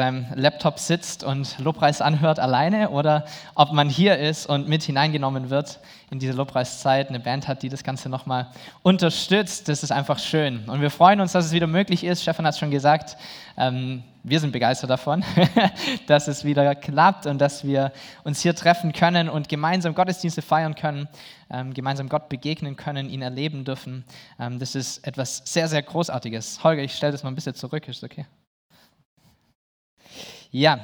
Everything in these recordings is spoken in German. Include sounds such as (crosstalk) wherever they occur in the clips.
beim Laptop sitzt und Lobpreis anhört alleine oder ob man hier ist und mit hineingenommen wird in diese Lobpreiszeit, eine Band hat, die das Ganze nochmal unterstützt. Das ist einfach schön. Und wir freuen uns, dass es wieder möglich ist. Stefan hat es schon gesagt, ähm, wir sind begeistert davon, (laughs) dass es wieder klappt und dass wir uns hier treffen können und gemeinsam Gottesdienste feiern können, ähm, gemeinsam Gott begegnen können, ihn erleben dürfen. Ähm, das ist etwas sehr, sehr Großartiges. Holger, ich stelle das mal ein bisschen zurück, ist okay? Ja,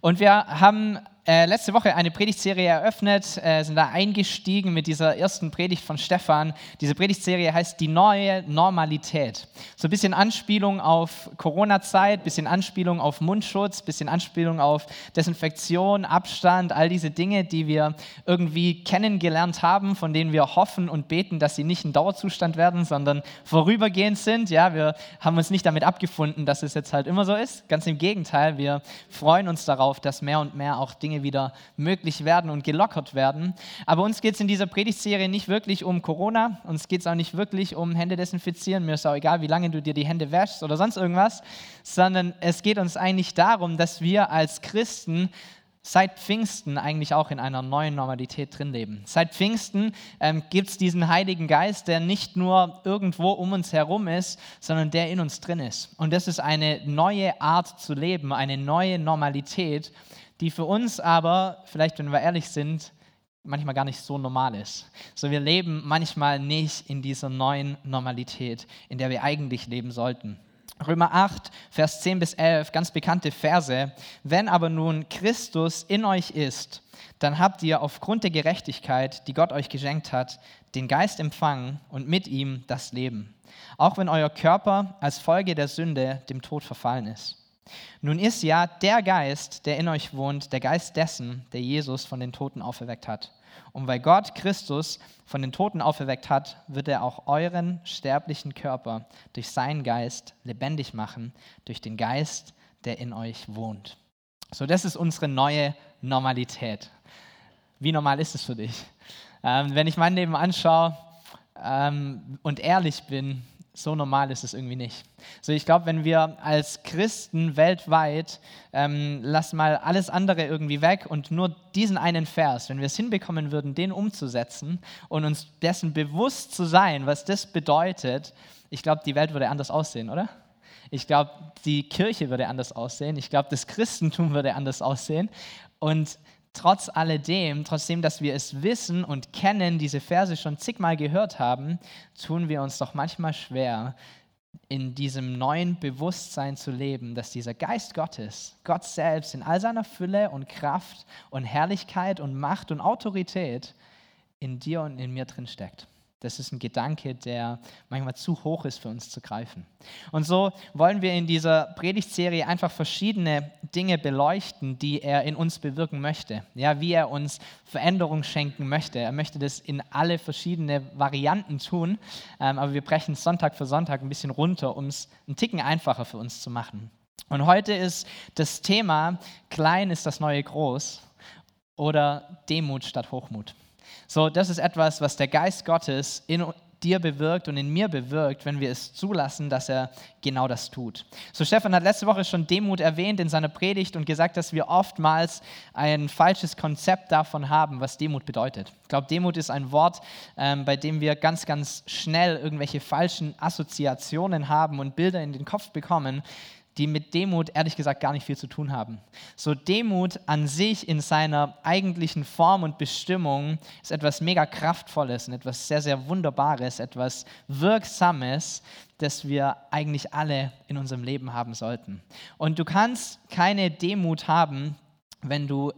und wir haben äh, letzte Woche eine Predigtserie eröffnet, äh, sind da eingestiegen mit dieser ersten Predigt von Stefan. Diese Predigtserie heißt Die neue Normalität. So ein bisschen Anspielung auf Corona-Zeit, bisschen Anspielung auf Mundschutz, bisschen Anspielung auf Desinfektion, Abstand, all diese Dinge, die wir irgendwie kennengelernt haben, von denen wir hoffen und beten, dass sie nicht ein Dauerzustand werden, sondern vorübergehend sind. Ja, wir haben uns nicht damit abgefunden, dass es jetzt halt immer so ist. Ganz im Gegenteil, wir freuen uns darauf, dass mehr und mehr auch Dinge Dinge wieder möglich werden und gelockert werden. Aber uns geht es in dieser Predigtserie nicht wirklich um Corona, uns geht es auch nicht wirklich um Hände desinfizieren, mir ist auch egal, wie lange du dir die Hände wäschst oder sonst irgendwas, sondern es geht uns eigentlich darum, dass wir als Christen seit Pfingsten eigentlich auch in einer neuen Normalität drin leben. Seit Pfingsten ähm, gibt es diesen Heiligen Geist, der nicht nur irgendwo um uns herum ist, sondern der in uns drin ist. Und das ist eine neue Art zu leben, eine neue Normalität, die für uns aber, vielleicht wenn wir ehrlich sind, manchmal gar nicht so normal ist. So wir leben manchmal nicht in dieser neuen Normalität, in der wir eigentlich leben sollten. Römer 8, Vers 10 bis 11, ganz bekannte Verse. Wenn aber nun Christus in euch ist, dann habt ihr aufgrund der Gerechtigkeit, die Gott euch geschenkt hat, den Geist empfangen und mit ihm das Leben. Auch wenn euer Körper als Folge der Sünde dem Tod verfallen ist. Nun ist ja der Geist, der in euch wohnt, der Geist dessen, der Jesus von den Toten auferweckt hat. Und weil Gott Christus von den Toten auferweckt hat, wird er auch euren sterblichen Körper durch seinen Geist lebendig machen, durch den Geist, der in euch wohnt. So, das ist unsere neue Normalität. Wie normal ist es für dich? Ähm, wenn ich mein Leben anschaue ähm, und ehrlich bin, so normal ist es irgendwie nicht. So, ich glaube, wenn wir als Christen weltweit, ähm, lass mal alles andere irgendwie weg und nur diesen einen Vers, wenn wir es hinbekommen würden, den umzusetzen und uns dessen bewusst zu sein, was das bedeutet, ich glaube, die Welt würde anders aussehen, oder? Ich glaube, die Kirche würde anders aussehen. Ich glaube, das Christentum würde anders aussehen. Und trotz alledem, trotzdem, dass wir es wissen und kennen, diese Verse schon zigmal gehört haben, tun wir uns doch manchmal schwer, in diesem neuen Bewusstsein zu leben, dass dieser Geist Gottes, Gott selbst in all seiner Fülle und Kraft und Herrlichkeit und Macht und Autorität in dir und in mir drin steckt. Das ist ein Gedanke, der manchmal zu hoch ist für uns zu greifen. Und so wollen wir in dieser Predigtserie einfach verschiedene Dinge beleuchten, die er in uns bewirken möchte. Ja, wie er uns Veränderung schenken möchte. Er möchte das in alle verschiedene Varianten tun, ähm, aber wir brechen Sonntag für Sonntag ein bisschen runter, um es einen Ticken einfacher für uns zu machen. Und heute ist das Thema Klein ist das neue Groß oder Demut statt Hochmut. So, das ist etwas, was der Geist Gottes in dir bewirkt und in mir bewirkt, wenn wir es zulassen, dass er genau das tut. So, Stefan hat letzte Woche schon Demut erwähnt in seiner Predigt und gesagt, dass wir oftmals ein falsches Konzept davon haben, was Demut bedeutet. Ich glaube, Demut ist ein Wort, ähm, bei dem wir ganz, ganz schnell irgendwelche falschen Assoziationen haben und Bilder in den Kopf bekommen, die mit Demut ehrlich gesagt gar nicht viel zu tun haben. So Demut an sich in seiner eigentlichen Form und Bestimmung ist etwas mega kraftvolles und etwas sehr sehr wunderbares, etwas wirksames, das wir eigentlich alle in unserem Leben haben sollten. Und du kannst keine Demut haben, wenn du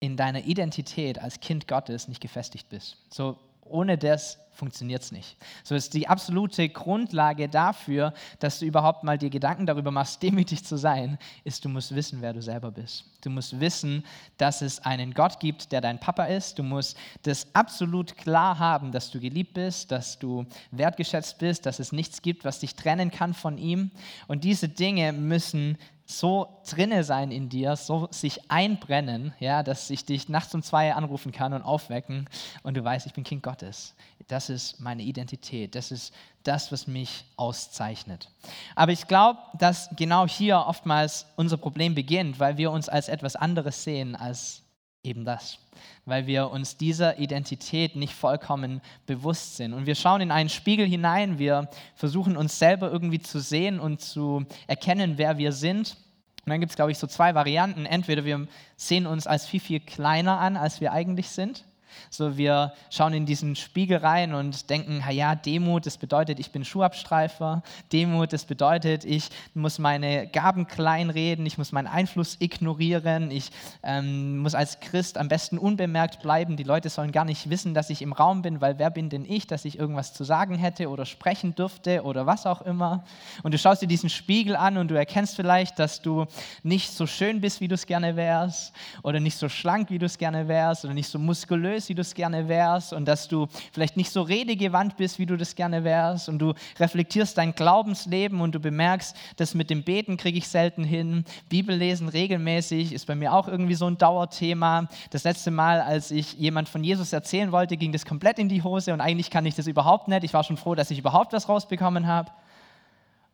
in deiner Identität als Kind Gottes nicht gefestigt bist. So ohne das funktioniert es nicht. So ist die absolute Grundlage dafür, dass du überhaupt mal dir Gedanken darüber machst, (laughs) demütig zu sein, ist, du musst wissen, wer du selber bist. Du musst wissen, dass es einen Gott gibt, der dein Papa ist. Du musst das absolut klar haben, dass du geliebt bist, dass du wertgeschätzt bist, dass es nichts gibt, was dich trennen kann von ihm. Und diese Dinge müssen so drinne sein in dir, so sich einbrennen, ja, dass ich dich nachts um zwei anrufen kann und aufwecken und du weißt, ich bin Kind Gottes. Das ist meine Identität. Das ist das, was mich auszeichnet. Aber ich glaube, dass genau hier oftmals unser Problem beginnt, weil wir uns als etwas anderes sehen als eben das, weil wir uns dieser Identität nicht vollkommen bewusst sind. Und wir schauen in einen Spiegel hinein, wir versuchen uns selber irgendwie zu sehen und zu erkennen, wer wir sind. Und dann gibt es, glaube ich, so zwei Varianten. Entweder wir sehen uns als viel, viel kleiner an, als wir eigentlich sind. So, wir schauen in diesen Spiegel rein und denken, ja, Demut, das bedeutet, ich bin Schuhabstreifer. Demut, das bedeutet, ich muss meine Gaben kleinreden, ich muss meinen Einfluss ignorieren, ich ähm, muss als Christ am besten unbemerkt bleiben. Die Leute sollen gar nicht wissen, dass ich im Raum bin, weil wer bin denn ich, dass ich irgendwas zu sagen hätte oder sprechen dürfte oder was auch immer. Und du schaust dir diesen Spiegel an und du erkennst vielleicht, dass du nicht so schön bist, wie du es gerne wärst oder nicht so schlank, wie du es gerne wärst oder nicht so muskulös, wie du es gerne wärst und dass du vielleicht nicht so redegewandt bist, wie du das gerne wärst und du reflektierst dein Glaubensleben und du bemerkst, das mit dem Beten kriege ich selten hin, Bibellesen regelmäßig ist bei mir auch irgendwie so ein Dauerthema. Das letzte Mal, als ich jemand von Jesus erzählen wollte, ging das komplett in die Hose und eigentlich kann ich das überhaupt nicht. Ich war schon froh, dass ich überhaupt was rausbekommen habe.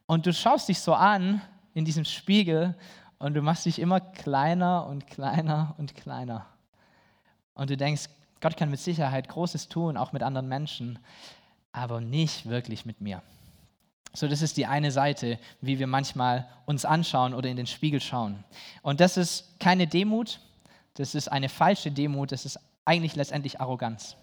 Und du schaust dich so an in diesem Spiegel und du machst dich immer kleiner und kleiner und kleiner. Und du denkst, Gott kann mit Sicherheit Großes tun, auch mit anderen Menschen, aber nicht wirklich mit mir. So, das ist die eine Seite, wie wir manchmal uns anschauen oder in den Spiegel schauen. Und das ist keine Demut, das ist eine falsche Demut, das ist eigentlich letztendlich Arroganz.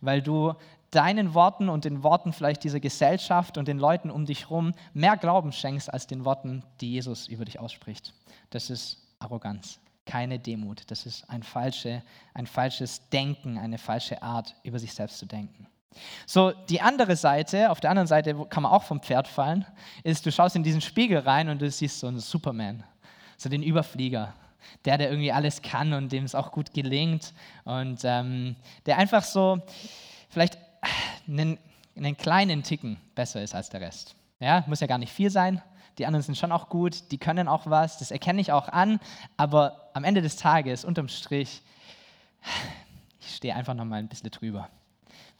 Weil du deinen Worten und den Worten vielleicht dieser Gesellschaft und den Leuten um dich herum mehr Glauben schenkst als den Worten, die Jesus über dich ausspricht. Das ist Arroganz keine Demut. Das ist ein, falsche, ein falsches Denken, eine falsche Art, über sich selbst zu denken. So, die andere Seite, auf der anderen Seite kann man auch vom Pferd fallen, ist, du schaust in diesen Spiegel rein und du siehst so einen Superman, so den Überflieger, der, der irgendwie alles kann und dem es auch gut gelingt und ähm, der einfach so vielleicht einen, einen kleinen Ticken besser ist als der Rest. Ja, muss ja gar nicht viel sein, die anderen sind schon auch gut, die können auch was, das erkenne ich auch an, aber am Ende des Tages, unterm Strich, ich stehe einfach noch mal ein bisschen drüber.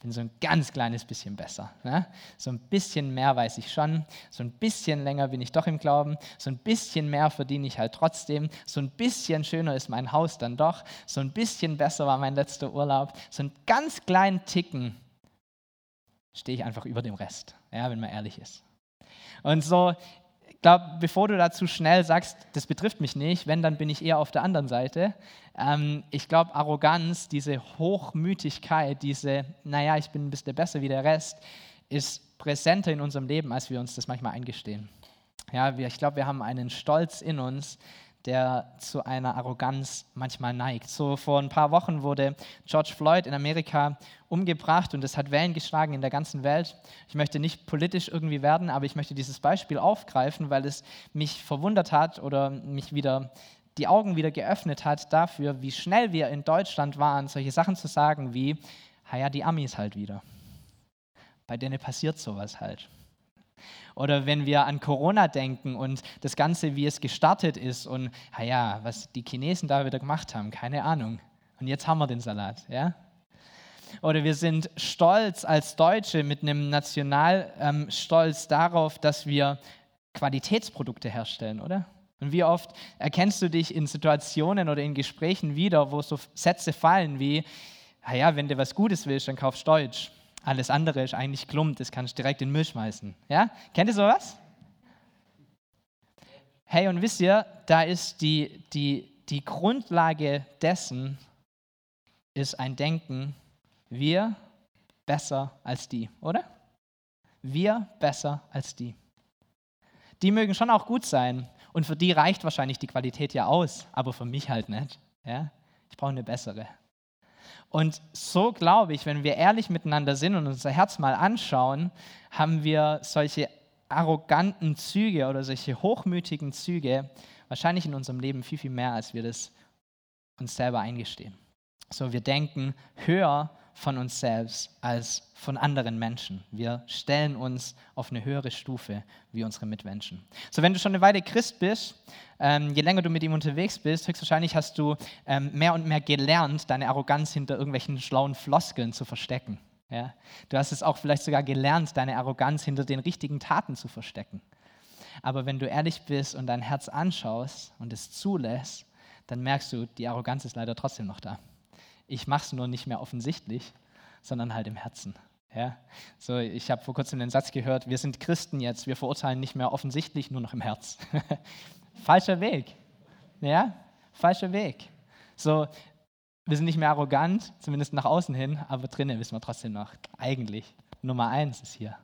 Bin so ein ganz kleines bisschen besser. Ne? So ein bisschen mehr weiß ich schon, so ein bisschen länger bin ich doch im Glauben, so ein bisschen mehr verdiene ich halt trotzdem, so ein bisschen schöner ist mein Haus dann doch, so ein bisschen besser war mein letzter Urlaub, so einen ganz kleinen Ticken stehe ich einfach über dem Rest, ja, wenn man ehrlich ist. Und so glaube, bevor du dazu schnell sagst, das betrifft mich nicht, wenn, dann bin ich eher auf der anderen Seite. Ähm, ich glaube, Arroganz, diese Hochmütigkeit, diese, naja, ich bin ein bisschen besser wie der Rest, ist präsenter in unserem Leben, als wir uns das manchmal eingestehen. Ja, wir, ich glaube, wir haben einen Stolz in uns, der zu einer Arroganz manchmal neigt. So vor ein paar Wochen wurde George Floyd in Amerika umgebracht und es hat Wellen geschlagen in der ganzen Welt. Ich möchte nicht politisch irgendwie werden, aber ich möchte dieses Beispiel aufgreifen, weil es mich verwundert hat oder mich wieder die Augen wieder geöffnet hat dafür, wie schnell wir in Deutschland waren, solche Sachen zu sagen wie, ja, die Amis halt wieder. Bei denen passiert sowas halt. Oder wenn wir an Corona denken und das Ganze, wie es gestartet ist und, naja, was die Chinesen da wieder gemacht haben, keine Ahnung. Und jetzt haben wir den Salat, ja? Oder wir sind stolz als Deutsche mit einem Nationalstolz ähm, darauf, dass wir Qualitätsprodukte herstellen, oder? Und wie oft erkennst du dich in Situationen oder in Gesprächen wieder, wo so Sätze fallen wie, naja, wenn du was Gutes willst, dann kaufst Deutsch. Alles andere ist eigentlich Klump, das kannst du direkt in den Müll schmeißen. Ja? Kennt ihr sowas? Hey, und wisst ihr, da ist die, die, die Grundlage dessen, ist ein Denken, wir besser als die, oder? Wir besser als die. Die mögen schon auch gut sein und für die reicht wahrscheinlich die Qualität ja aus, aber für mich halt nicht. Ja? Ich brauche eine bessere. Und so glaube ich, wenn wir ehrlich miteinander sind und unser Herz mal anschauen, haben wir solche arroganten Züge oder solche hochmütigen Züge wahrscheinlich in unserem Leben viel, viel mehr, als wir das uns selber eingestehen. So, wir denken höher von uns selbst als von anderen Menschen. Wir stellen uns auf eine höhere Stufe wie unsere Mitmenschen. So, wenn du schon eine Weile Christ bist, ähm, je länger du mit ihm unterwegs bist, höchstwahrscheinlich hast du ähm, mehr und mehr gelernt, deine Arroganz hinter irgendwelchen schlauen Floskeln zu verstecken. Ja? Du hast es auch vielleicht sogar gelernt, deine Arroganz hinter den richtigen Taten zu verstecken. Aber wenn du ehrlich bist und dein Herz anschaust und es zulässt, dann merkst du, die Arroganz ist leider trotzdem noch da. Ich mache es nur nicht mehr offensichtlich, sondern halt im Herzen. Ja? So, ich habe vor kurzem den Satz gehört, wir sind Christen jetzt, wir verurteilen nicht mehr offensichtlich, nur noch im Herz. (laughs) falscher Weg. Ja? Falscher Weg. So, wir sind nicht mehr arrogant, zumindest nach außen hin, aber drinnen wissen wir trotzdem noch, eigentlich Nummer eins ist hier.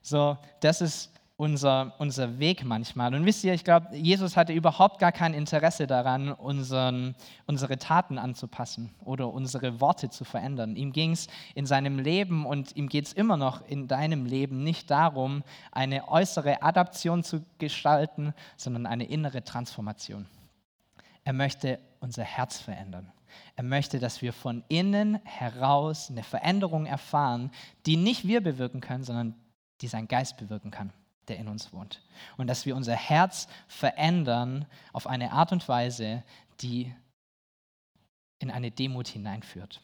So, das ist unser, unser Weg manchmal. Und wisst ihr, ich glaube, Jesus hatte überhaupt gar kein Interesse daran, unseren, unsere Taten anzupassen oder unsere Worte zu verändern. Ihm ging es in seinem Leben und ihm geht es immer noch in deinem Leben nicht darum, eine äußere Adaption zu gestalten, sondern eine innere Transformation. Er möchte unser Herz verändern. Er möchte, dass wir von innen heraus eine Veränderung erfahren, die nicht wir bewirken können, sondern die sein Geist bewirken kann der in uns wohnt. Und dass wir unser Herz verändern auf eine Art und Weise, die in eine Demut hineinführt.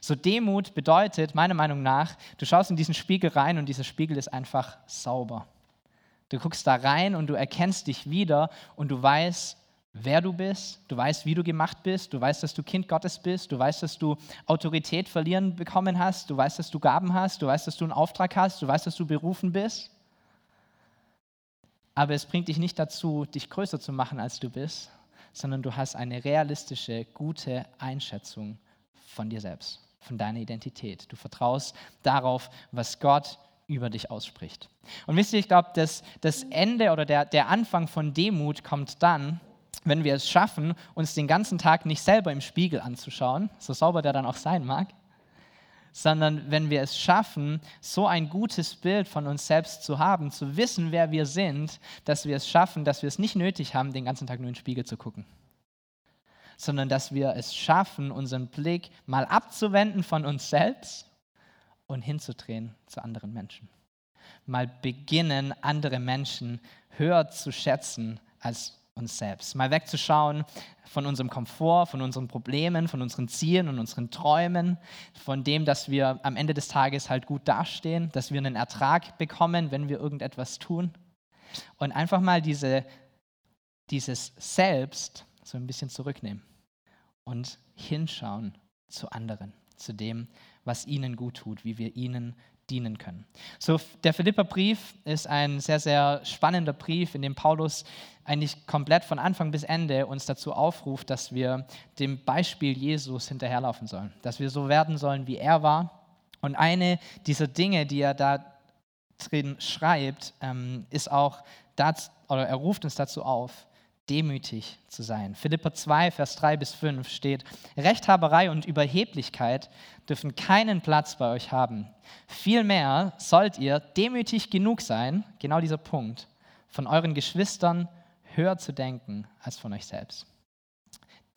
So Demut bedeutet meiner Meinung nach, du schaust in diesen Spiegel rein und dieser Spiegel ist einfach sauber. Du guckst da rein und du erkennst dich wieder und du weißt, wer du bist, du weißt, wie du gemacht bist, du weißt, dass du Kind Gottes bist, du weißt, dass du Autorität verlieren bekommen hast, du weißt, dass du Gaben hast, du weißt, dass du einen Auftrag hast, du weißt, dass du berufen bist aber es bringt dich nicht dazu, dich größer zu machen, als du bist, sondern du hast eine realistische, gute Einschätzung von dir selbst, von deiner Identität. Du vertraust darauf, was Gott über dich ausspricht. Und wisst ihr, ich glaube, das, das Ende oder der, der Anfang von Demut kommt dann, wenn wir es schaffen, uns den ganzen Tag nicht selber im Spiegel anzuschauen, so sauber der dann auch sein mag, sondern wenn wir es schaffen, so ein gutes Bild von uns selbst zu haben, zu wissen, wer wir sind, dass wir es schaffen, dass wir es nicht nötig haben, den ganzen Tag nur in den Spiegel zu gucken, sondern dass wir es schaffen, unseren Blick mal abzuwenden von uns selbst und hinzudrehen zu anderen Menschen. Mal beginnen, andere Menschen höher zu schätzen als uns selbst. Mal wegzuschauen von unserem Komfort, von unseren Problemen, von unseren Zielen und unseren Träumen, von dem, dass wir am Ende des Tages halt gut dastehen, dass wir einen Ertrag bekommen, wenn wir irgendetwas tun. Und einfach mal diese, dieses Selbst so ein bisschen zurücknehmen und hinschauen zu anderen, zu dem, was ihnen gut tut, wie wir ihnen dienen können. So, der Philipperbrief ist ein sehr, sehr spannender Brief, in dem Paulus eigentlich komplett von Anfang bis Ende uns dazu aufruft, dass wir dem Beispiel Jesus hinterherlaufen sollen, dass wir so werden sollen, wie er war. Und eine dieser Dinge, die er da drin schreibt, ähm, ist auch, das, oder er ruft uns dazu auf, demütig zu sein. Philippa 2, Vers 3 bis 5 steht, Rechthaberei und Überheblichkeit dürfen keinen Platz bei euch haben. Vielmehr sollt ihr demütig genug sein, genau dieser Punkt, von euren Geschwistern höher zu denken als von euch selbst.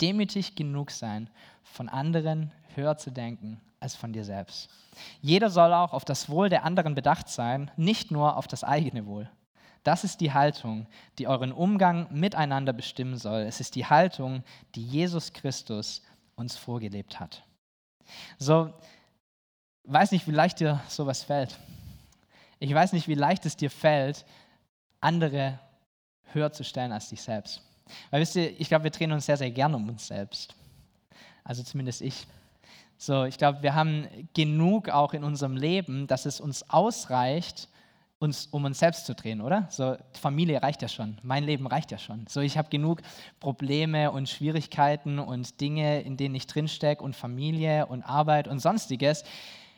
Demütig genug sein, von anderen höher zu denken als von dir selbst. Jeder soll auch auf das Wohl der anderen bedacht sein, nicht nur auf das eigene Wohl. Das ist die Haltung, die euren Umgang miteinander bestimmen soll. Es ist die Haltung, die Jesus Christus uns vorgelebt hat. So, weiß nicht, wie leicht dir sowas fällt. Ich weiß nicht, wie leicht es dir fällt, andere höher zu stellen als dich selbst. Weil wisst ihr, ich glaube, wir drehen uns sehr, sehr gern um uns selbst. Also zumindest ich. So, ich glaube, wir haben genug auch in unserem Leben, dass es uns ausreicht, uns um uns selbst zu drehen, oder? So, Familie reicht ja schon, mein Leben reicht ja schon. So, ich habe genug Probleme und Schwierigkeiten und Dinge, in denen ich drinstecke und Familie und Arbeit und sonstiges.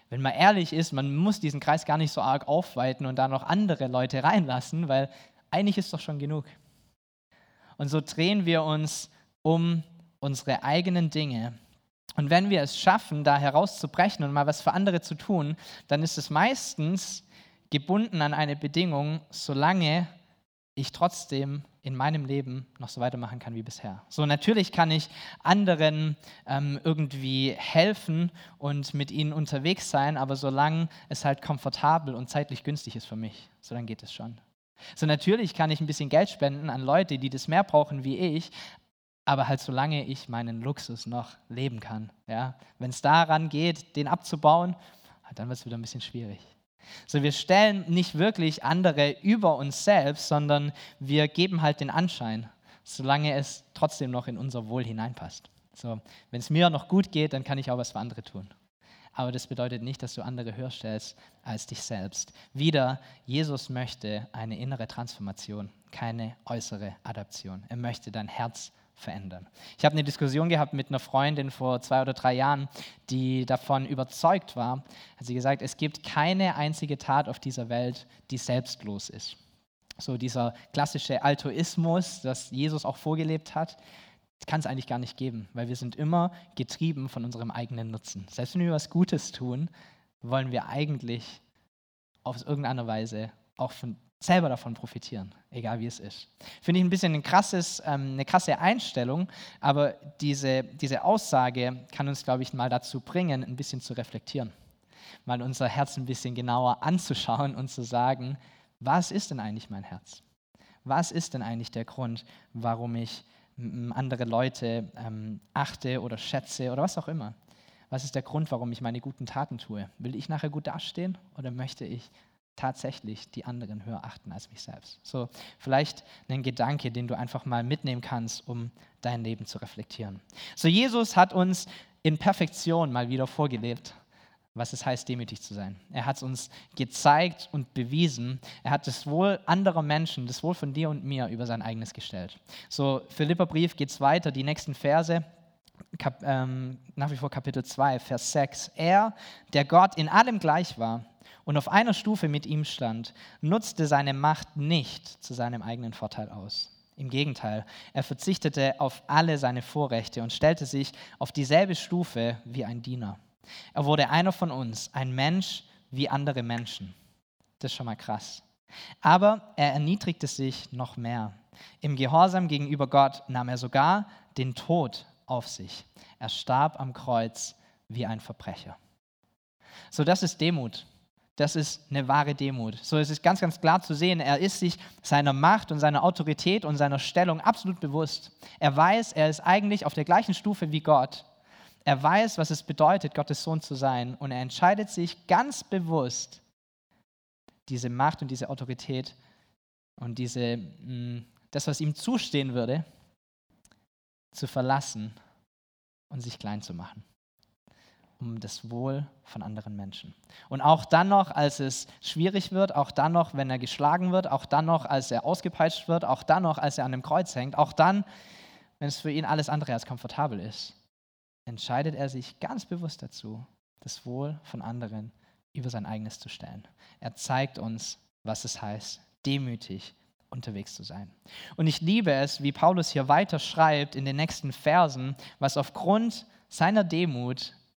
Wenn man ehrlich ist, man muss diesen Kreis gar nicht so arg aufweiten und da noch andere Leute reinlassen, weil eigentlich ist doch schon genug. Und so drehen wir uns um unsere eigenen Dinge. Und wenn wir es schaffen, da herauszubrechen und mal was für andere zu tun, dann ist es meistens gebunden an eine Bedingung, solange ich trotzdem in meinem Leben noch so weitermachen kann wie bisher. So natürlich kann ich anderen ähm, irgendwie helfen und mit ihnen unterwegs sein, aber solange es halt komfortabel und zeitlich günstig ist für mich, so dann geht es schon. So natürlich kann ich ein bisschen Geld spenden an Leute, die das mehr brauchen wie ich, aber halt solange ich meinen Luxus noch leben kann. Ja? Wenn es daran geht, den abzubauen, dann wird es wieder ein bisschen schwierig. So, wir stellen nicht wirklich andere über uns selbst, sondern wir geben halt den Anschein, solange es trotzdem noch in unser Wohl hineinpasst. So, wenn es mir noch gut geht, dann kann ich auch was für andere tun. Aber das bedeutet nicht, dass du andere höher stellst als dich selbst. Wieder, Jesus möchte eine innere Transformation, keine äußere Adaption. Er möchte dein Herz verändern. Ich habe eine Diskussion gehabt mit einer Freundin vor zwei oder drei Jahren, die davon überzeugt war, hat sie gesagt, es gibt keine einzige Tat auf dieser Welt, die selbstlos ist. So dieser klassische Altruismus, das Jesus auch vorgelebt hat, kann es eigentlich gar nicht geben, weil wir sind immer getrieben von unserem eigenen Nutzen. Selbst wenn wir was Gutes tun, wollen wir eigentlich auf irgendeine Weise auch von selber davon profitieren, egal wie es ist. Finde ich ein bisschen ein krasses, ähm, eine krasse Einstellung, aber diese, diese Aussage kann uns, glaube ich, mal dazu bringen, ein bisschen zu reflektieren, mal unser Herz ein bisschen genauer anzuschauen und zu sagen, was ist denn eigentlich mein Herz? Was ist denn eigentlich der Grund, warum ich andere Leute ähm, achte oder schätze oder was auch immer? Was ist der Grund, warum ich meine guten Taten tue? Will ich nachher gut dastehen oder möchte ich tatsächlich die anderen höher achten als mich selbst. So, vielleicht ein Gedanke, den du einfach mal mitnehmen kannst, um dein Leben zu reflektieren. So, Jesus hat uns in Perfektion mal wieder vorgelebt, was es heißt, demütig zu sein. Er hat es uns gezeigt und bewiesen. Er hat das Wohl anderer Menschen, das Wohl von dir und mir über sein eigenes gestellt. So, Philipperbrief geht es weiter, die nächsten Verse. Kap, ähm, nach wie vor Kapitel 2, Vers 6. Er, der Gott in allem gleich war, und auf einer Stufe mit ihm stand, nutzte seine Macht nicht zu seinem eigenen Vorteil aus. Im Gegenteil, er verzichtete auf alle seine Vorrechte und stellte sich auf dieselbe Stufe wie ein Diener. Er wurde einer von uns, ein Mensch wie andere Menschen. Das ist schon mal krass. Aber er erniedrigte sich noch mehr. Im Gehorsam gegenüber Gott nahm er sogar den Tod auf sich. Er starb am Kreuz wie ein Verbrecher. So, das ist Demut das ist eine wahre Demut. So es ist ganz, ganz klar zu sehen, er ist sich seiner Macht und seiner Autorität und seiner Stellung absolut bewusst. Er weiß, er ist eigentlich auf der gleichen Stufe wie Gott. Er weiß, was es bedeutet, Gottes Sohn zu sein. Und er entscheidet sich ganz bewusst, diese Macht und diese Autorität und diese, mm, das, was ihm zustehen würde, zu verlassen und sich klein zu machen um das Wohl von anderen Menschen. Und auch dann noch, als es schwierig wird, auch dann noch, wenn er geschlagen wird, auch dann noch, als er ausgepeitscht wird, auch dann noch, als er an dem Kreuz hängt, auch dann, wenn es für ihn alles andere als komfortabel ist, entscheidet er sich ganz bewusst dazu, das Wohl von anderen über sein eigenes zu stellen. Er zeigt uns, was es heißt, demütig unterwegs zu sein. Und ich liebe es, wie Paulus hier weiter schreibt in den nächsten Versen, was aufgrund seiner Demut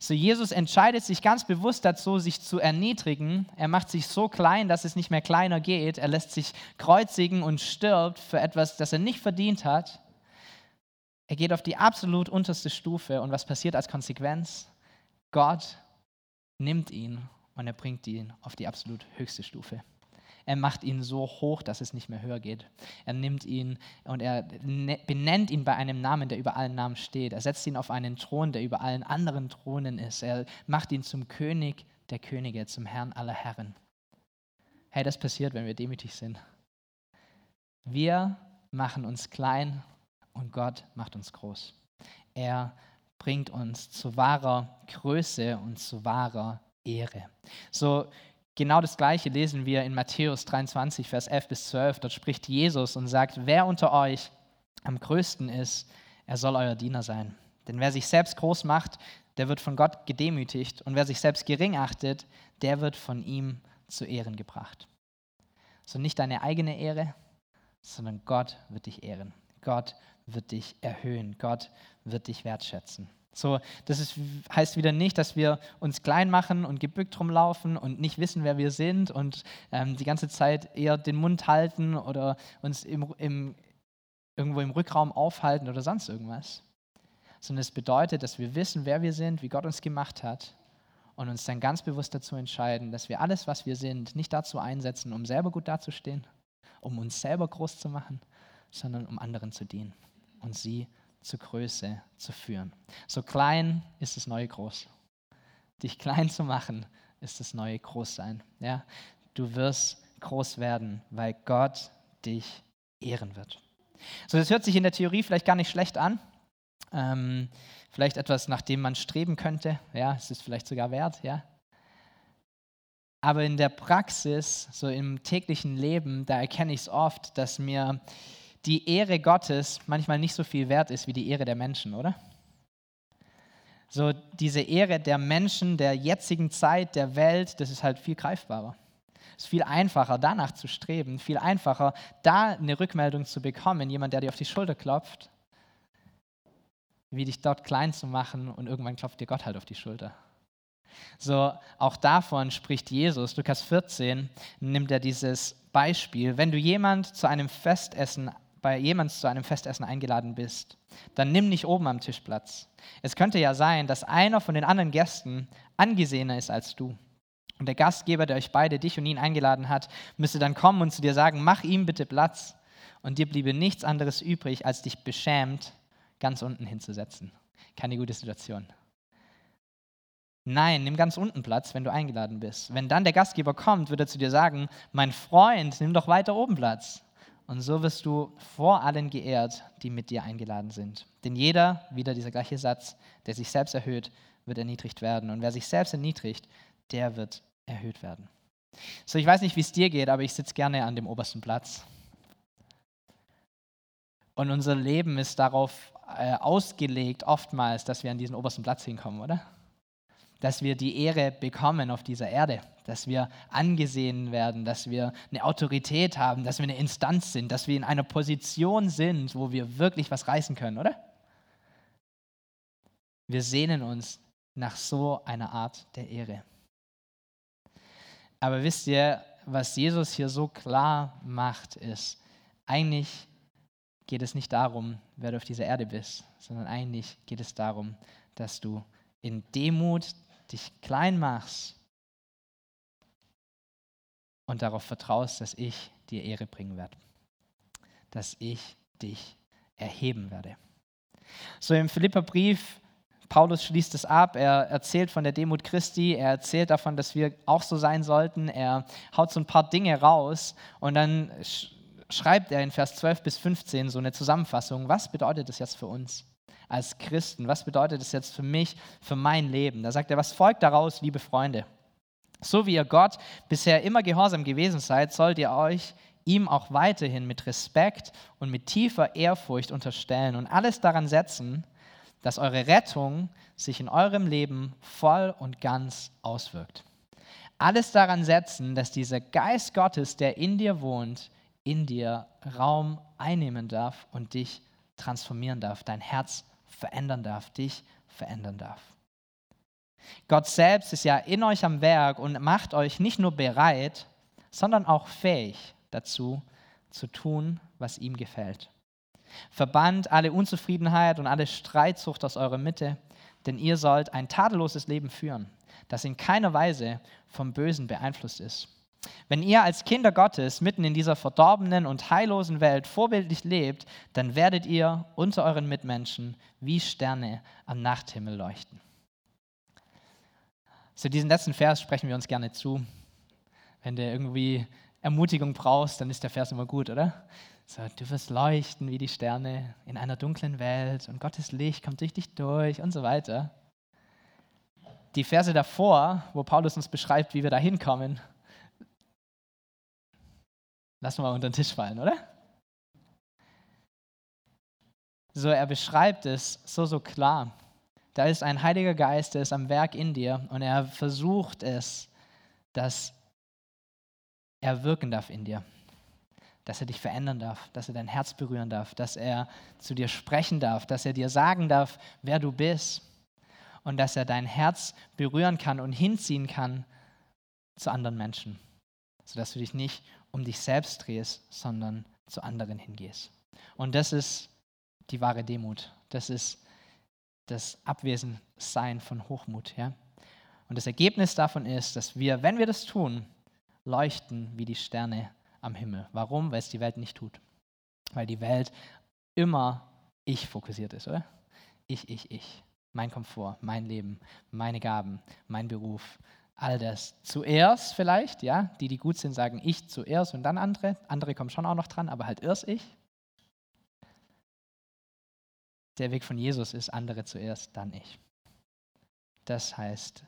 So Jesus entscheidet sich ganz bewusst dazu, sich zu erniedrigen. Er macht sich so klein, dass es nicht mehr kleiner geht. Er lässt sich kreuzigen und stirbt für etwas, das er nicht verdient hat. Er geht auf die absolut unterste Stufe und was passiert als Konsequenz? Gott nimmt ihn und er bringt ihn auf die absolut höchste Stufe. Er macht ihn so hoch, dass es nicht mehr höher geht. Er nimmt ihn und er ne-, benennt ihn bei einem Namen, der über allen Namen steht. Er setzt ihn auf einen Thron, der über allen anderen Thronen ist. Er macht ihn zum König der Könige, zum Herrn aller Herren. Hey, das passiert, wenn wir demütig sind. Wir machen uns klein und Gott macht uns groß. Er bringt uns zu wahrer Größe und zu wahrer Ehre. So Genau das Gleiche lesen wir in Matthäus 23, Vers 11 bis 12. Dort spricht Jesus und sagt, wer unter euch am größten ist, er soll euer Diener sein. Denn wer sich selbst groß macht, der wird von Gott gedemütigt. Und wer sich selbst gering achtet, der wird von ihm zu Ehren gebracht. So nicht deine eigene Ehre, sondern Gott wird dich ehren. Gott wird dich erhöhen. Gott wird dich wertschätzen. So, das ist, heißt wieder nicht, dass wir uns klein machen und gebückt rumlaufen und nicht wissen, wer wir sind und ähm, die ganze Zeit eher den Mund halten oder uns im, im, irgendwo im Rückraum aufhalten oder sonst irgendwas. Sondern es bedeutet, dass wir wissen, wer wir sind, wie Gott uns gemacht hat und uns dann ganz bewusst dazu entscheiden, dass wir alles, was wir sind, nicht dazu einsetzen, um selber gut dazustehen, um uns selber groß zu machen, sondern um anderen zu dienen und sie zur Größe zu führen. So klein ist das neue Groß. Dich klein zu machen, ist das neue Großsein. Ja? Du wirst groß werden, weil Gott dich ehren wird. So, das hört sich in der Theorie vielleicht gar nicht schlecht an. Ähm, vielleicht etwas, nach dem man streben könnte. Ja, es ist vielleicht sogar wert. Ja. Aber in der Praxis, so im täglichen Leben, da erkenne ich es oft, dass mir die Ehre Gottes manchmal nicht so viel wert ist wie die Ehre der Menschen, oder? So diese Ehre der Menschen der jetzigen Zeit, der Welt, das ist halt viel greifbarer. Es ist viel einfacher, danach zu streben, viel einfacher, da eine Rückmeldung zu bekommen, jemand, der dir auf die Schulter klopft, wie dich dort klein zu machen und irgendwann klopft dir Gott halt auf die Schulter. So, auch davon spricht Jesus. Lukas 14 nimmt er dieses Beispiel. Wenn du jemand zu einem Festessen bei jemand zu einem Festessen eingeladen bist, dann nimm nicht oben am Tisch Platz. Es könnte ja sein, dass einer von den anderen Gästen angesehener ist als du. Und der Gastgeber, der euch beide, dich und ihn eingeladen hat, müsste dann kommen und zu dir sagen, mach ihm bitte Platz. Und dir bliebe nichts anderes übrig, als dich beschämt ganz unten hinzusetzen. Keine gute Situation. Nein, nimm ganz unten Platz, wenn du eingeladen bist. Wenn dann der Gastgeber kommt, wird er zu dir sagen, mein Freund, nimm doch weiter oben Platz. Und so wirst du vor allen geehrt, die mit dir eingeladen sind. Denn jeder, wieder dieser gleiche Satz, der sich selbst erhöht, wird erniedrigt werden. Und wer sich selbst erniedrigt, der wird erhöht werden. So, ich weiß nicht, wie es dir geht, aber ich sitze gerne an dem obersten Platz. Und unser Leben ist darauf äh, ausgelegt, oftmals, dass wir an diesen obersten Platz hinkommen, oder? Dass wir die Ehre bekommen auf dieser Erde dass wir angesehen werden, dass wir eine Autorität haben, dass wir eine Instanz sind, dass wir in einer Position sind, wo wir wirklich was reißen können, oder? Wir sehnen uns nach so einer Art der Ehre. Aber wisst ihr, was Jesus hier so klar macht, ist, eigentlich geht es nicht darum, wer du auf dieser Erde bist, sondern eigentlich geht es darum, dass du in Demut dich klein machst und darauf vertraust, dass ich dir Ehre bringen werde, dass ich dich erheben werde. So im Philipperbrief, Paulus schließt es ab, er erzählt von der Demut Christi, er erzählt davon, dass wir auch so sein sollten, er haut so ein paar Dinge raus und dann schreibt er in Vers 12 bis 15 so eine Zusammenfassung, was bedeutet das jetzt für uns? als Christen? Was bedeutet das jetzt für mich, für mein Leben? Da sagt er, was folgt daraus, liebe Freunde? So wie ihr Gott bisher immer gehorsam gewesen seid, sollt ihr euch ihm auch weiterhin mit Respekt und mit tiefer Ehrfurcht unterstellen und alles daran setzen, dass eure Rettung sich in eurem Leben voll und ganz auswirkt. Alles daran setzen, dass dieser Geist Gottes, der in dir wohnt, in dir Raum einnehmen darf und dich transformieren darf, dein Herz verändern darf, dich verändern darf. Gott selbst ist ja in euch am Werk und macht euch nicht nur bereit, sondern auch fähig dazu, zu tun, was ihm gefällt. Verbannt alle Unzufriedenheit und alle Streitsucht aus eurer Mitte, denn ihr sollt ein tadelloses Leben führen, das in keiner Weise vom Bösen beeinflusst ist. Wenn ihr als Kinder Gottes mitten in dieser verdorbenen und heillosen Welt vorbildlich lebt, dann werdet ihr unter euren Mitmenschen wie Sterne am Nachthimmel leuchten. So diesen letzten Vers sprechen wir uns gerne zu. Wenn du irgendwie Ermutigung brauchst, dann ist der Vers immer gut, oder? So, du wirst leuchten wie die Sterne in einer dunklen Welt und Gottes Licht kommt durch dich durch und so weiter. Die Verse davor, wo Paulus uns beschreibt, wie wir da hinkommen, Lassen wir mal unter den Tisch fallen, oder? So, er beschreibt es so, so klar. Da ist ein Heiliger Geist, der ist am Werk in dir und er versucht es, dass er wirken darf in dir. Dass er dich verändern darf, dass er dein Herz berühren darf, dass er zu dir sprechen darf, dass er dir sagen darf, wer du bist und dass er dein Herz berühren kann und hinziehen kann zu anderen Menschen, sodass du dich nicht um dich selbst drehst, sondern zu anderen hingehst. Und das ist die wahre Demut. Das ist das Abwesensein von Hochmut. Ja? Und das Ergebnis davon ist, dass wir, wenn wir das tun, leuchten wie die Sterne am Himmel. Warum? Weil es die Welt nicht tut. Weil die Welt immer ich fokussiert ist, oder? Ich, ich, ich. Mein Komfort, mein Leben, meine Gaben, mein Beruf, all das. Zuerst vielleicht, ja, die, die gut sind, sagen ich zuerst und dann andere. Andere kommen schon auch noch dran, aber halt erst ich. Der Weg von Jesus ist andere zuerst, dann ich. Das heißt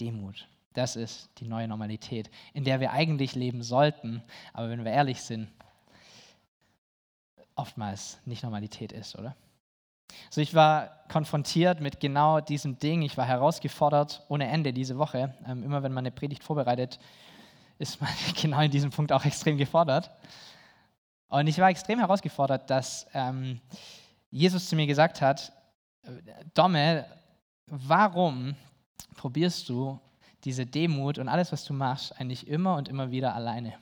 Demut. Das ist die neue Normalität, in der wir eigentlich leben sollten, aber wenn wir ehrlich sind, oftmals nicht Normalität ist, oder? So, ich war konfrontiert mit genau diesem Ding. Ich war herausgefordert ohne Ende diese Woche. Ähm, immer wenn man eine Predigt vorbereitet, ist man (laughs) genau in diesem Punkt auch extrem gefordert. Und ich war extrem herausgefordert, dass ähm, Jesus zu mir gesagt hat, Domme, warum probierst du diese Demut und alles, was du machst, eigentlich immer und immer wieder alleine?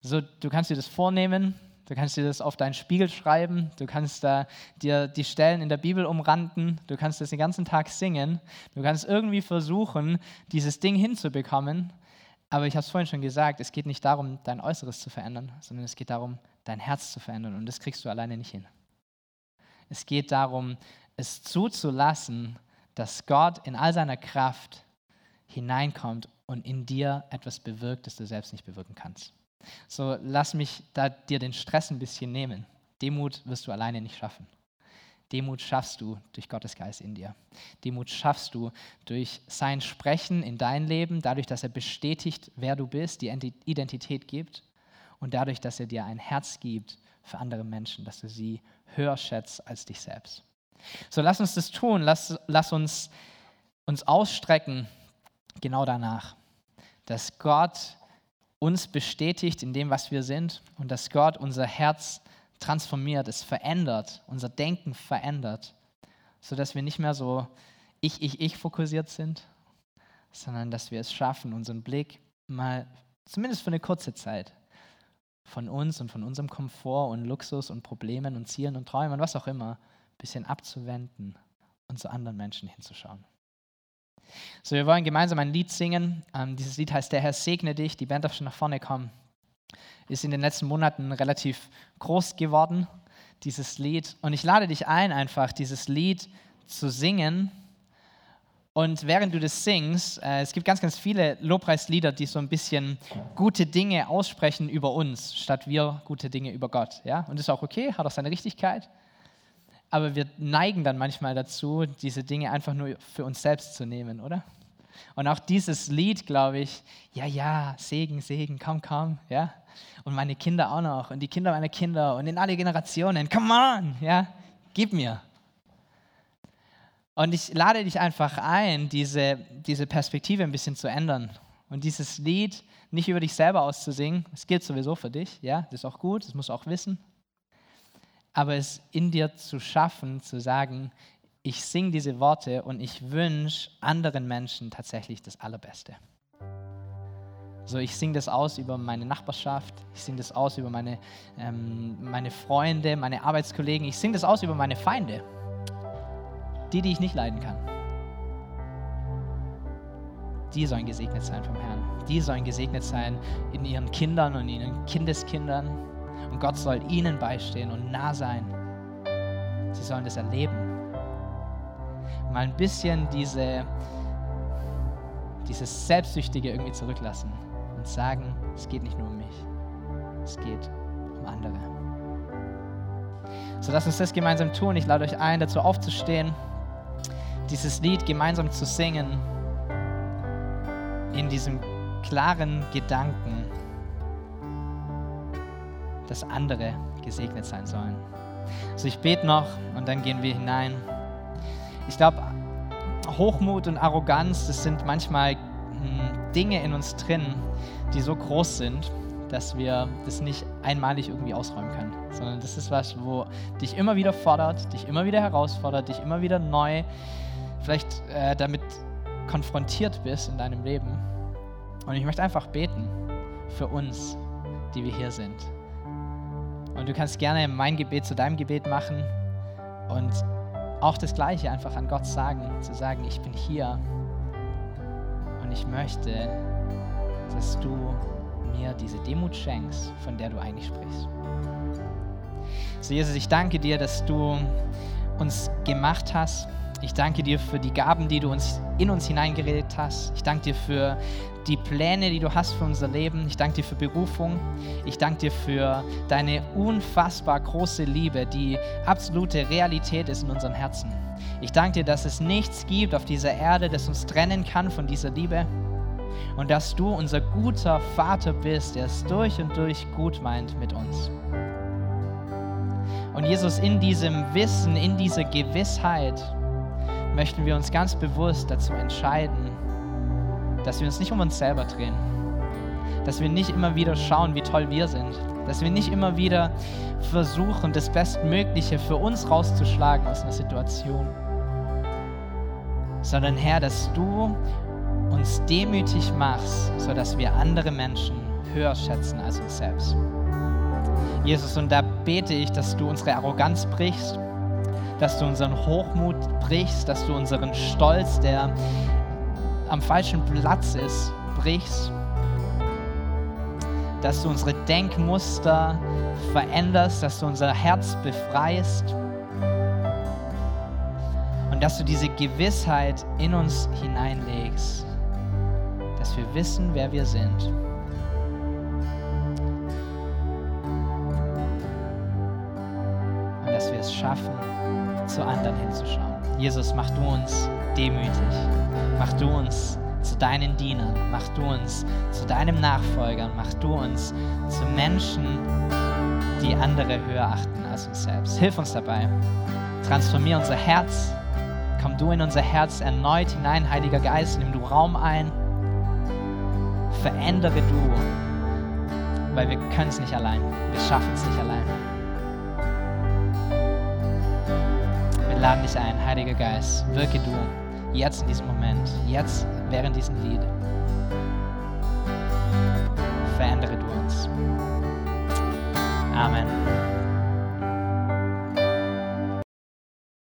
So, du kannst dir das vornehmen, du kannst dir das auf deinen Spiegel schreiben, du kannst da dir die Stellen in der Bibel umranden, du kannst das den ganzen Tag singen, du kannst irgendwie versuchen, dieses Ding hinzubekommen. Aber ich habe es vorhin schon gesagt, es geht nicht darum, dein Äußeres zu verändern, sondern es geht darum, dein Herz zu verändern. Und das kriegst du alleine nicht hin. Es geht darum, es zuzulassen, dass Gott in all seiner Kraft hineinkommt und in dir etwas bewirkt, das du selbst nicht bewirken kannst. So, lass mich da dir den Stress ein bisschen nehmen. Demut wirst du alleine nicht schaffen. Demut schaffst du durch Gottes Geist in dir. Demut schaffst du durch sein Sprechen in dein Leben, dadurch, dass er bestätigt, wer du bist, die Identität gibt und dadurch, dass er dir ein Herz gibt für andere Menschen, dass du sie höher schätzt als dich selbst. So, lass uns das tun. Lass, lass uns uns ausstrecken genau danach, dass Gott uns bestätigt in dem, was wir sind und dass Gott unser Herz transformiert, es verändert, unser Denken verändert, sodass wir nicht mehr so ich, ich, ich fokussiert sind, sondern dass wir es schaffen, unseren Blick mal, zumindest für eine kurze Zeit, von uns und von unserem Komfort und Luxus und Problemen und Zielen und Träumen und was auch immer, ein bisschen abzuwenden und zu anderen Menschen hinzuschauen. So, wir wollen gemeinsam ein Lied singen. Ähm, dieses Lied heißt Der Herr segne dich. Die Band darf schon nach vorne kommen. Ist in den letzten Monaten relativ groß geworden, dieses Lied. Und ich lade dich ein, einfach dieses Lied zu singen. Und während du das singst, äh, es gibt ganz, ganz viele Lobpreislieder, die so ein bisschen gute Dinge aussprechen über uns, statt wir gute Dinge über Gott. Ja? Und das ist auch okay, hat auch seine Richtigkeit aber wir neigen dann manchmal dazu, diese Dinge einfach nur für uns selbst zu nehmen, oder? Und auch dieses Lied, glaube ich, ja, ja, Segen, Segen, komm, komm, ja. Und meine Kinder auch noch und die Kinder meiner Kinder und in alle Generationen, come on, ja, gib mir. Und ich lade dich einfach ein, diese, diese Perspektive ein bisschen zu ändern und dieses Lied nicht über dich selber auszusingen. Es gilt sowieso für dich, ja, das ist auch gut, das musst du auch wissen aber es in dir zu schaffen, zu sagen, ich singe diese Worte und ich wünsche anderen Menschen tatsächlich das Allerbeste. So, ich singe das aus über meine Nachbarschaft, ich singe das aus über meine, ähm, meine Freunde, meine Arbeitskollegen, ich singe das aus über meine Feinde, die, die ich nicht leiden kann. Die sollen gesegnet sein vom Herrn. Die sollen gesegnet sein in ihren Kindern und in ihren Kindeskindern und Gott soll ihnen beistehen und nah sein. Sie sollen das erleben. Mal ein bisschen diese, dieses Selbstsüchtige irgendwie zurücklassen und sagen, es geht nicht nur um mich, es geht um andere. So lasst uns das gemeinsam tun. Ich lade euch ein, dazu aufzustehen, dieses Lied gemeinsam zu singen, in diesem klaren Gedanken, dass andere gesegnet sein sollen. Also ich bete noch und dann gehen wir hinein. Ich glaube, Hochmut und Arroganz, das sind manchmal hm, Dinge in uns drin, die so groß sind, dass wir das nicht einmalig irgendwie ausräumen können, sondern das ist was, wo dich immer wieder fordert, dich immer wieder herausfordert, dich immer wieder neu vielleicht äh, damit konfrontiert bist in deinem Leben. Und ich möchte einfach beten für uns, die wir hier sind. Und du kannst gerne mein Gebet zu deinem Gebet machen und auch das Gleiche einfach an Gott sagen, zu sagen, ich bin hier und ich möchte, dass du mir diese Demut schenkst, von der du eigentlich sprichst. So Jesus, ich danke dir, dass du uns gemacht hast ich danke dir für die Gaben, die du uns in uns hineingeredet hast. Ich danke dir für die Pläne, die du hast für unser Leben. Ich danke dir für Berufung. Ich danke dir für deine unfassbar große Liebe, die absolute Realität ist in unseren Herzen. Ich danke dir, dass es nichts gibt auf dieser Erde, das uns trennen kann von dieser Liebe. Und dass du unser guter Vater bist, der es durch und durch gut meint mit uns. Und Jesus, in diesem Wissen, in dieser Gewissheit, möchten wir uns ganz bewusst dazu entscheiden, dass wir uns nicht um uns selber drehen, dass wir nicht immer wieder schauen, wie toll wir sind, dass wir nicht immer wieder versuchen, das Bestmögliche für uns rauszuschlagen aus einer Situation, sondern Herr, dass du uns demütig machst, sodass wir andere Menschen höher schätzen als uns selbst. Jesus, und da bete ich, dass du unsere Arroganz brichst, dass du unseren Hochmut brichst, dass du unseren Stolz, der am falschen Platz ist, brichst, dass du unsere Denkmuster veränderst, dass du unser Herz befreist. Und dass du diese Gewissheit in uns hineinlegst, dass wir wissen, wer wir sind. Und dass wir es schaffen, zu anderen hinzuschauen. Jesus, mach du uns demütig. Mach du uns zu deinen Dienern. Mach du uns zu deinem Nachfolgern. Mach du uns zu Menschen, die andere höher achten als uns selbst. Hilf uns dabei. Transformier unser Herz. Komm du in unser Herz erneut hinein, Heiliger Geist. Nimm du Raum ein. Verändere du, weil wir können es nicht allein. Wir schaffen es nicht allein. Laden dich ein, Heiliger Geist, wirke du jetzt in diesem Moment, jetzt während diesem Lied. Verändere du uns. Amen.